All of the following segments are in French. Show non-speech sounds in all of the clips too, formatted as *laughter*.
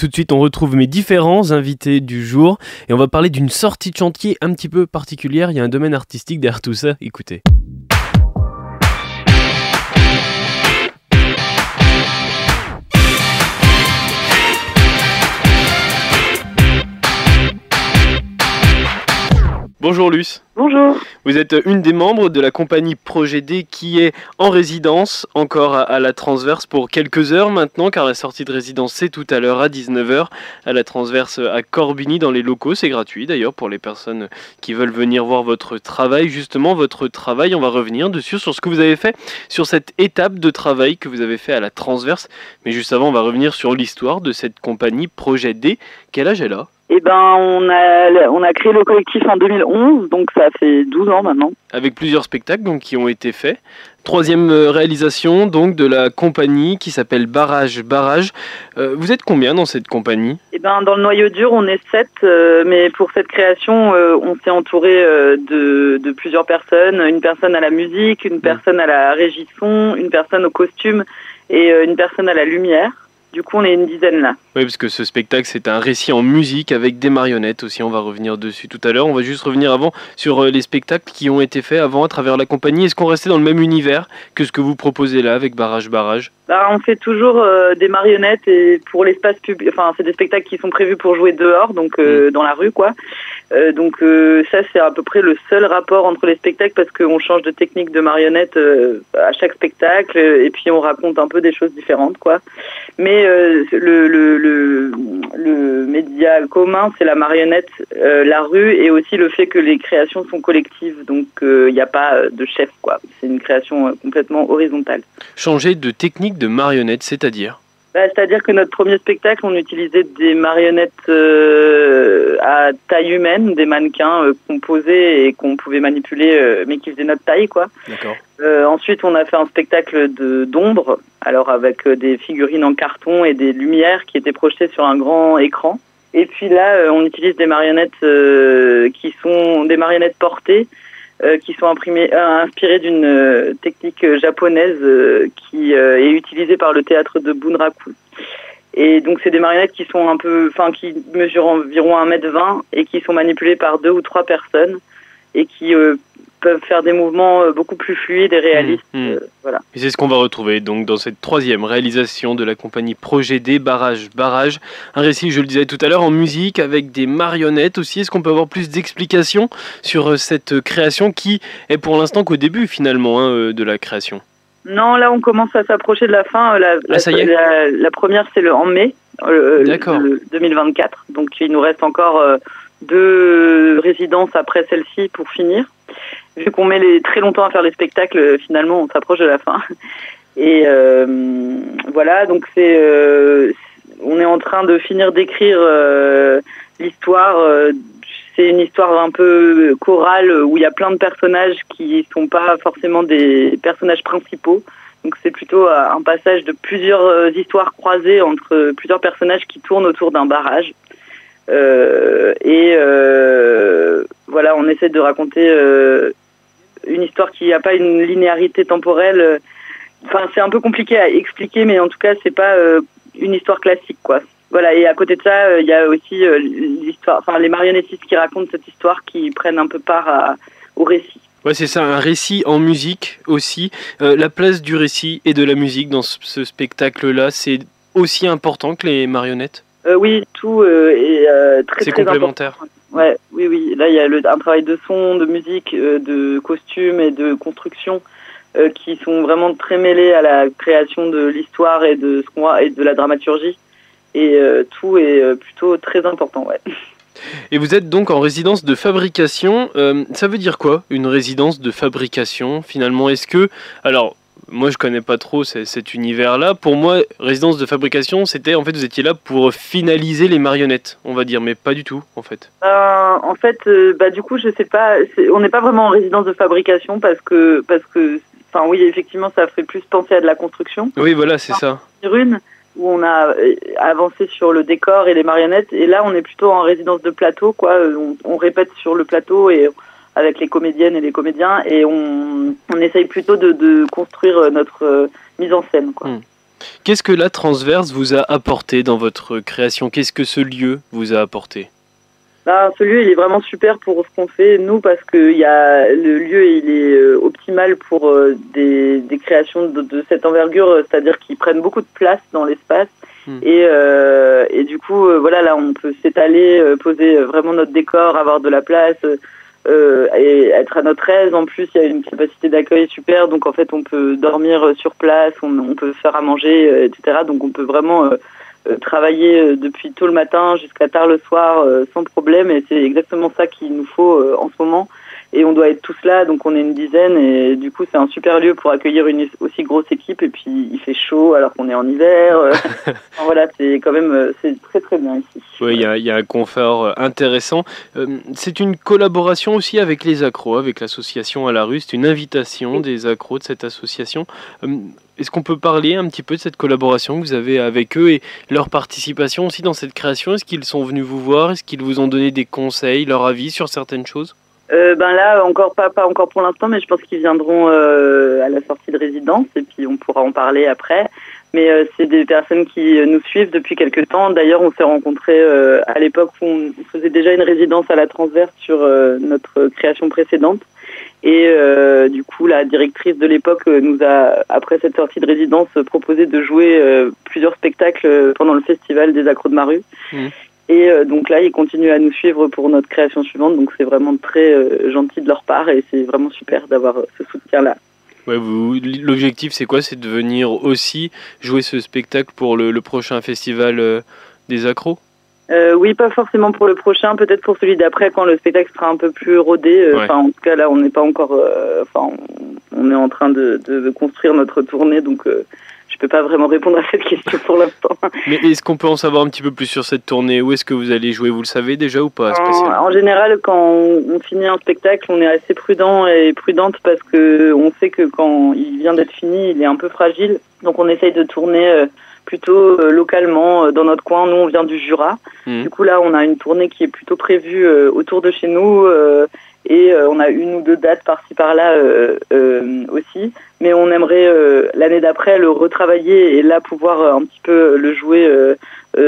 Tout de suite, on retrouve mes différents invités du jour et on va parler d'une sortie de chantier un petit peu particulière. Il y a un domaine artistique derrière tout ça. Écoutez. Bonjour Luce. Bonjour. Vous êtes une des membres de la compagnie Projet D qui est en résidence encore à, la Transverse pour quelques heures maintenant car la sortie de résidence c'est tout à l'heure à 19h à la Transverse à Corbigny dans les locaux. C'est gratuit d'ailleurs pour les personnes qui veulent venir voir votre travail. Justement votre travail, on va revenir dessus sur ce que vous avez fait sur cette étape de travail que vous avez fait à la Transverse. Mais juste avant on va revenir sur l'histoire de cette compagnie Projet D. Quel âge elle a? Eh ben, on a, on a créé le collectif en 2011, donc ça fait 12 ans maintenant. Avec plusieurs spectacles donc, qui ont été faits. Troisième euh, réalisation donc de la compagnie qui s'appelle Barrage Barrage. Euh, vous êtes combien dans cette compagnie? Eh ben, dans le noyau dur, on est sept, euh, mais pour cette création, on s'est entouré de, de, plusieurs personnes. Une personne à la musique, une mmh. personne à la régie son, une personne au costume et une personne à la lumière. Du coup, on est une dizaine là. Oui, parce que ce spectacle, c'est un récit en musique avec des marionnettes aussi. On va revenir dessus tout à l'heure. On va juste revenir avant sur euh, les spectacles qui ont été faits avant à travers la compagnie. Est-ce qu'on restait dans le même univers que ce que vous proposez là avec Barrage Barrage? Bah, On fait toujours euh, des marionnettes et pour l'espace public. Enfin, c'est des spectacles qui sont prévus pour jouer dehors, donc euh, mm. dans la rue, quoi. Euh, donc euh, ça c'est à peu près le seul rapport entre les spectacles parce qu'on change de technique de marionnette euh, à chaque spectacle et puis on raconte un peu des choses différentes quoi. Mais le, le, le, le, média commun c'est la marionnette, la rue et aussi le fait que les créations sont collectives donc il n'y a pas de chef quoi. C'est une création complètement horizontale. Changer de technique de marionnette c'est-à-dire? Bah, c'est-à-dire que notre premier spectacle, on utilisait des marionnettes euh, à taille humaine, des mannequins euh, composés et qu'on pouvait manipuler, euh, mais qui faisaient notre taille, quoi. ensuite, on a fait un spectacle de d'ombre, alors avec des figurines en carton et des lumières qui étaient projetées sur un grand écran. Et puis là, on utilise des marionnettes qui sont des marionnettes portées euh, qui sont imprimés, euh, inspirés d'une euh, technique japonaise qui est utilisée par le théâtre de Bunraku. Et donc c'est des marionnettes qui sont un peu, enfin qui mesurent environ 1m20 et qui sont manipulées par deux ou trois personnes et qui peuvent faire des mouvements euh, beaucoup plus fluides et réalistes. Mmh, mmh. Euh, voilà. Et c'est ce qu'on va retrouver donc dans cette troisième réalisation de la compagnie Projet D, Barrage Barrage. Un récit, je le disais tout à l'heure, en musique avec des marionnettes aussi. Est-ce qu'on peut avoir plus d'explications sur euh, cette création qui est pour l'instant qu'au début finalement hein, de la création? Non, là on commence à s'approcher de la fin. La, ah, ça y est la, première c'est le en mai D'accord. 2024. Donc il nous reste encore deux résidences après celle-ci pour finir vu qu'on met les, très longtemps à faire les spectacles, finalement, on s'approche de la fin. *laughs* Et euh, voilà, donc c'est, euh, on est en train de finir d'écrire euh, l'histoire. c'est une histoire un peu chorale où il y a plein de personnages qui sont pas forcément des personnages principaux. Donc c'est plutôt un passage de plusieurs histoires croisées entre plusieurs personnages qui tournent autour d'un barrage. et voilà, on essaie de raconter une histoire qui n'a pas une linéarité temporelle. Euh, enfin, c'est un peu compliqué à expliquer, mais en tout cas, c'est pas euh, une histoire classique, quoi. Voilà, et à côté de ça, euh, il y a aussi l'histoire, enfin, les marionnettistes qui racontent cette histoire, qui prennent un peu part au récit. Ouais, c'est ça, un récit en musique aussi. la place du récit et de la musique dans ce, spectacle-là, c'est aussi important que les marionnettes? Oui, tout est très, C'est complémentaire. Important. Ouais, oui, oui. Là, il y a un travail de son, de musique, euh, de costume et de construction euh, qui sont vraiment très mêlés à la création de l'histoire et de ce qu'on et de la dramaturgie. Et euh, tout est plutôt très important, ouais. *laughs* Et vous êtes donc en résidence de fabrication. ça veut dire quoi, une résidence de fabrication finalement? Est-ce que, alors, moi, je connais pas trop cet univers-là. Pour moi, résidence de fabrication, c'était en fait, vous étiez là pour finaliser les marionnettes, on va dire, mais pas du tout, en fait. Euh, en fait, euh, bah du coup, je sais pas. On n'est pas vraiment en résidence de fabrication parce que parce que, enfin, oui, effectivement, ça ferait plus penser à de la construction. Oui, voilà, c'est ça. Une où on a euh, avancé sur le décor et les marionnettes, et là, on est plutôt en résidence de plateau, quoi. On, on répète sur le plateau et avec les comédiennes et les comédiens et on, on essaye plutôt de, de construire notre euh, mise en scène. Quoi. Hmm. Qu'est-ce que la transverse vous a apporté dans votre création? Qu'est-ce que ce lieu vous a apporté? Bah, ce lieu, il est vraiment super pour ce qu'on fait, nous, parce que y a, le lieu, il est euh, optimal pour euh, des, des, créations de, de cette envergure, c'est-à-dire qu'ils prennent beaucoup de place dans l'espace. Hmm. Et, euh, et du coup, voilà, là, on peut s'étaler, poser vraiment notre décor, avoir de la place et être à notre aise. En plus, il y a une capacité d'accueil super, donc en fait, on peut dormir sur place, on, peut faire à manger, etc. Donc, on peut vraiment euh, travailler euh, depuis tôt le matin jusqu'à tard le soir euh, sans problème et c'est exactement ça qu'il nous faut en ce moment et on doit être tous là, donc on est une dizaine et du coup c'est un super lieu pour accueillir une aussi grosse équipe et puis il fait chaud alors qu'on est en hiver. *laughs* voilà, c'est quand même c'est très très bien ici. Oui, il y, y, a un confort intéressant. c'est une collaboration aussi avec les accros, avec l'association à la rue. C'est une invitation des accros de cette association. Est-ce qu'on peut parler un petit peu de cette collaboration que vous avez avec eux et leur participation aussi dans cette création? Est-ce qu'ils sont venus vous voir? Est-ce qu'ils vous ont donné des conseils, leur avis sur certaines choses? Euh, ben là, encore pas, pas encore pour l'instant, mais je pense qu'ils viendront euh, à la sortie de résidence et puis on pourra en parler après. Mais euh, c'est des personnes qui nous suivent depuis quelques temps. D'ailleurs, on s'est rencontrés à l'époque où on faisait déjà une résidence à la transverse sur notre création précédente. Et euh, du coup, la directrice de l'époque euh, nous a, après cette sortie de résidence, proposé de jouer euh, plusieurs spectacles pendant le festival des Accros de Maru. Mmh. Et donc là, ils continuent à nous suivre pour notre création suivante. Donc c'est vraiment très gentil de leur part et c'est vraiment super d'avoir ce soutien-là. Ouais, L'objectif, c'est quoi? C'est de venir aussi jouer ce spectacle pour le, le prochain festival des Accros? Euh, oui, pas forcément pour le prochain, peut-être pour celui d'après quand le spectacle sera un peu plus rodé. Euh, en tout cas, là, on n'est pas encore. Euh, on, est en train de, de, construire notre tournée, donc euh, je peux pas vraiment répondre à cette question pour l'instant. Mais est-ce qu'on peut en savoir un petit peu plus sur cette tournée? Où est-ce que vous allez jouer? Vous le savez déjà ou pas en, en, général, quand on, finit un spectacle, on est assez prudent et prudente parce que on sait que quand il vient d'être fini, il est un peu fragile. Donc, on essaye de tourner plutôt euh, localement euh, dans notre coin. Nous, on vient du Jura. Mmh. Du coup, là, on a une tournée qui est plutôt prévue euh, autour de chez nous et on a une ou deux dates par-ci par-là aussi. Mais on aimerait l'année d'après le retravailler et là pouvoir un petit peu le jouer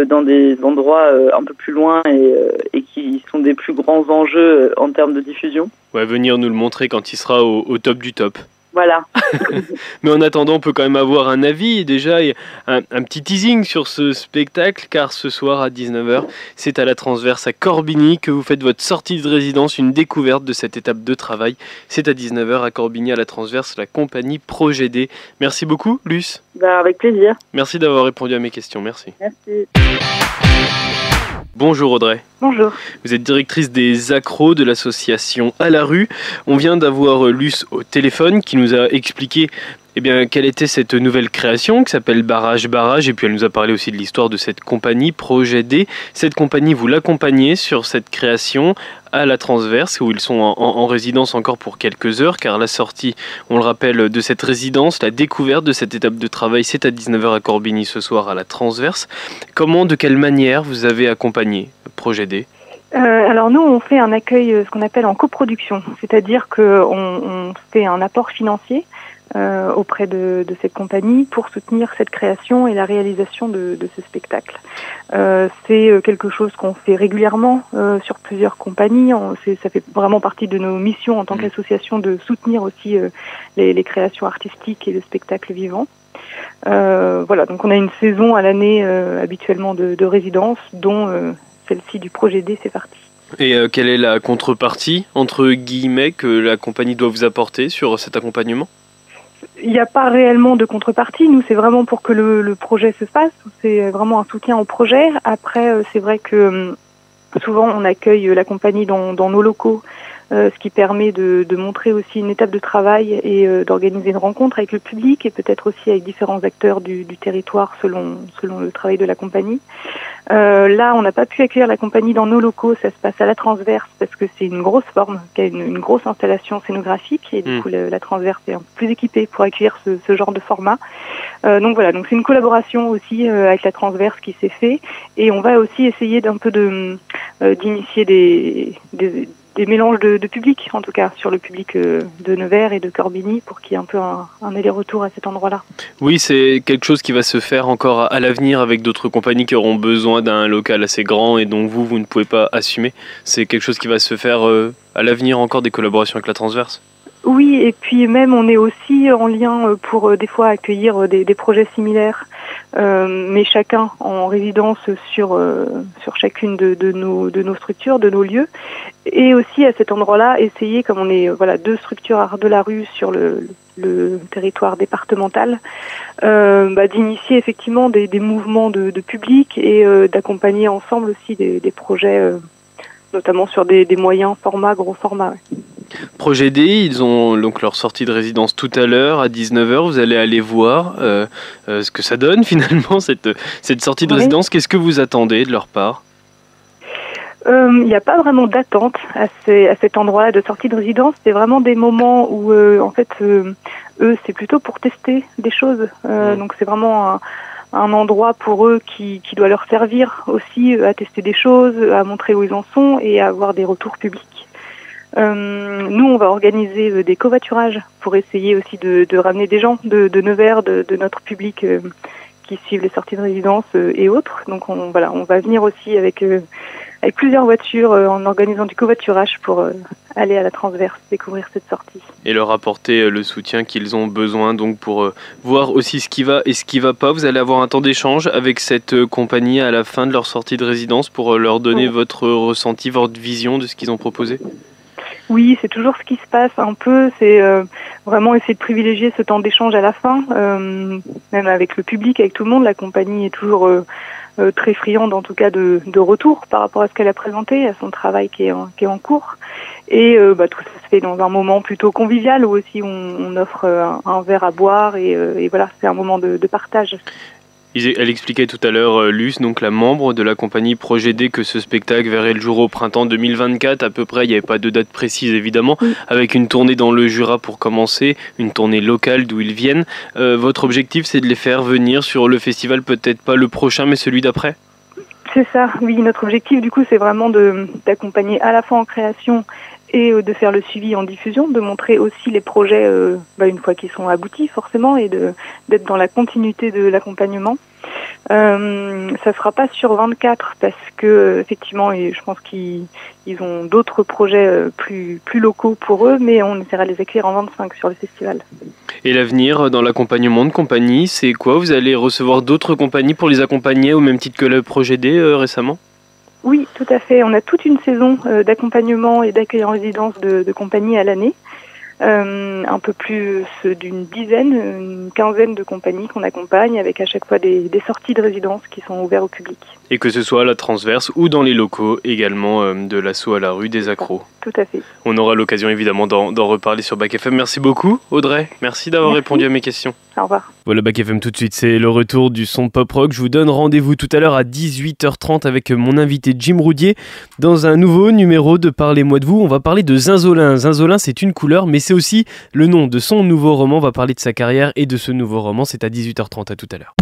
dans des endroits un peu plus loin et, et, qui sont des plus grands enjeux en termes de diffusion. Ouais, venir nous le montrer quand il sera au top du top. Voilà. *laughs* Mais en attendant, on peut quand même avoir un avis, déjà un, un, petit teasing sur ce spectacle, car ce soir à 19h, c'est à la transverse à Corbigny que vous faites votre sortie de résidence, une découverte de cette étape de travail. C'est à 19h à Corbigny à la transverse, la compagnie Projet D. Merci beaucoup, Luce. Bah, avec plaisir. Merci d'avoir répondu à mes questions. Merci. Merci. Bonjour Audrey. Bonjour. Vous êtes directrice des accros de l'association À la rue. On vient d'avoir Luce au téléphone qui nous a expliqué eh quelle était cette nouvelle création qui s'appelle Barrage Barrage? Et puis elle nous a parlé aussi de l'histoire de cette compagnie, Projet D. Cette compagnie, vous l'accompagnez sur cette création à la transverse, où ils sont en, résidence encore pour quelques heures, car la sortie, on le rappelle, de cette résidence, la découverte de cette étape de travail, c'est à 19h à Corbigny ce soir à la transverse. Comment, de quelle manière vous avez accompagné Projet D? Euh, alors nous, on fait un accueil, euh, ce qu'on appelle en coproduction, c'est-à-dire qu'on on fait un apport financier euh, auprès de, de, cette compagnie pour soutenir cette création et la réalisation de, de ce spectacle. Euh, c'est euh, quelque chose qu'on fait régulièrement euh, sur plusieurs compagnies. On, ça fait vraiment partie de nos missions en tant mmh. qu'association de soutenir aussi euh, les, les, créations artistiques et le spectacle vivant. voilà, donc on a une saison à l'année habituellement de, de, résidence, dont celle-ci du projet D fait partie. Et quelle est la contrepartie, entre guillemets, que la compagnie doit vous apporter sur cet accompagnement? Il n'y a pas réellement de contrepartie. Nous, c'est vraiment pour que le, le projet se fasse. C'est vraiment un soutien au projet. Après, euh, c'est vrai que hum, souvent, on accueille la compagnie dans, dans nos locaux euh, ce qui permet de, de, montrer aussi une étape de travail et euh, d'organiser une rencontre avec le public et peut-être aussi avec différents acteurs du, du territoire selon, selon le travail de la compagnie. Euh, là, on n'a pas pu accueillir la compagnie dans nos locaux, ça se passe à la transverse parce que c'est une grosse forme, qui a une, une, grosse installation scénographique et du mmh. coup la, la, transverse est un peu plus équipée pour accueillir ce, ce genre de format. Euh, donc voilà, donc c'est une collaboration aussi avec la transverse qui s'est fait et on va aussi essayer d'un peu de d'initier des, des des mélanges de, de, public, en tout cas, sur le public euh, de Nevers et de Corbigny, pour qu'il y ait un peu un, un aller-retour à cet endroit-là. Oui, c'est quelque chose qui va se faire encore à, l'avenir avec d'autres compagnies qui auront besoin d'un local assez grand et dont vous, vous ne pouvez pas assumer. C'est quelque chose qui va se faire euh, à l'avenir encore des collaborations avec la Transverse oui, et puis même on est aussi en lien euh, pour euh, des fois accueillir des, des projets similaires, mais chacun en résidence sur sur chacune de, de, nos de nos structures, de nos lieux, et aussi à cet endroit-là essayer, comme on est voilà deux structures art de la rue sur le, le territoire départemental, euh, bah, d'initier effectivement des, des mouvements de, de public et d'accompagner ensemble aussi des, des projets, notamment sur des, des moyens formats, gros formats. Projet D, ils ont donc leur sortie de résidence tout à l'heure à 19h. Vous allez aller voir euh, euh, ce que ça donne *laughs* finalement, cette, cette sortie de résidence. Qu'est-ce que vous attendez de leur part? Euh, il n'y a pas vraiment d'attente à, à, cet endroit-là de sortie de résidence. C'est vraiment des moments où, en fait, eux, c'est plutôt pour tester des choses. Mmh. Donc, c'est vraiment un, un, endroit pour eux qui, qui doit leur servir aussi à tester des choses, à montrer où ils en sont et à avoir des retours publics. Euh, nous, on va organiser euh, des covoiturages pour essayer aussi de, de ramener des gens de, de Nevers, de, de notre public euh, qui suivent les sorties de résidence et autres. Donc, on, voilà, on va venir aussi avec, avec plusieurs voitures en organisant du covoiturage pour aller à la transverse, découvrir cette sortie. Et leur apporter le soutien qu'ils ont besoin donc pour voir aussi ce qui va et ce qui va pas. Vous allez avoir un temps d'échange avec cette compagnie à la fin de leur sortie de résidence pour leur donner oui. votre ressenti, votre vision de ce qu'ils ont proposé? Oui, c'est toujours ce qui se passe un peu. C'est euh, vraiment essayer de privilégier ce temps d'échange à la fin, euh, même avec le public, avec tout le monde. La compagnie est toujours euh, euh très friande, en tout cas, de, de retour par rapport à ce qu'elle a présenté, à son travail qui est en, qui est en cours. Et euh, bah, tout ça se fait dans un moment plutôt convivial où aussi on, on offre un, un, verre à boire et, et voilà, c'est un moment de, de partage. Elle expliquait tout à l'heure, euh, Luce, donc la membre de la compagnie Projet D, que ce spectacle verrait le jour au printemps 2024, à peu près, il n'y avait pas de date précise évidemment, oui. avec une tournée dans le Jura pour commencer, une tournée locale d'où ils viennent. Euh, votre objectif, c'est de les faire venir sur le festival, peut-être pas le prochain, mais celui d'après? C'est ça, oui, notre objectif du coup, c'est vraiment d'accompagner à la fois en création et euh, de faire le suivi en diffusion, de montrer aussi les projets euh, bah, une fois qu'ils sont aboutis forcément et d'être dans la continuité de l'accompagnement. Euh, ça sera pas sur 24 parce que effectivement, et je pense qu'ils ils ont d'autres projets euh, plus locaux pour eux, mais on essaiera de les écrire en 25 sur le festival. Et l'avenir dans l'accompagnement de compagnies, c'est quoi? Vous allez recevoir d'autres compagnies pour les accompagner au même titre que le projet D euh, récemment? Oui, tout à fait. On a toute une saison euh, d'accompagnement et d'accueil en résidence de, de compagnies à l'année. Euh, un peu plus d'une dizaine, une quinzaine de compagnies qu'on accompagne avec à chaque fois des, des, sorties de résidence qui sont ouvertes au public. Et que ce soit à la transverse ou dans les locaux également euh, de l'assaut à la rue des accros. Tout à fait. On aura l'occasion évidemment d'en reparler sur Bac FM. Merci beaucoup Audrey, merci d'avoir répondu à mes questions. Au revoir. Voilà Bac FM tout de suite, c'est le retour du son pop rock. Je vous donne rendez-vous tout à l'heure à 18h30 avec mon invité Jim Roudier dans un nouveau numéro de Parlez-moi de vous. On va parler de Zinzolin. Zinzolin c'est une couleur mais c'est aussi le nom de son nouveau roman. On va parler de sa carrière et de ce nouveau roman. C'est à 18h30 à tout à l'heure.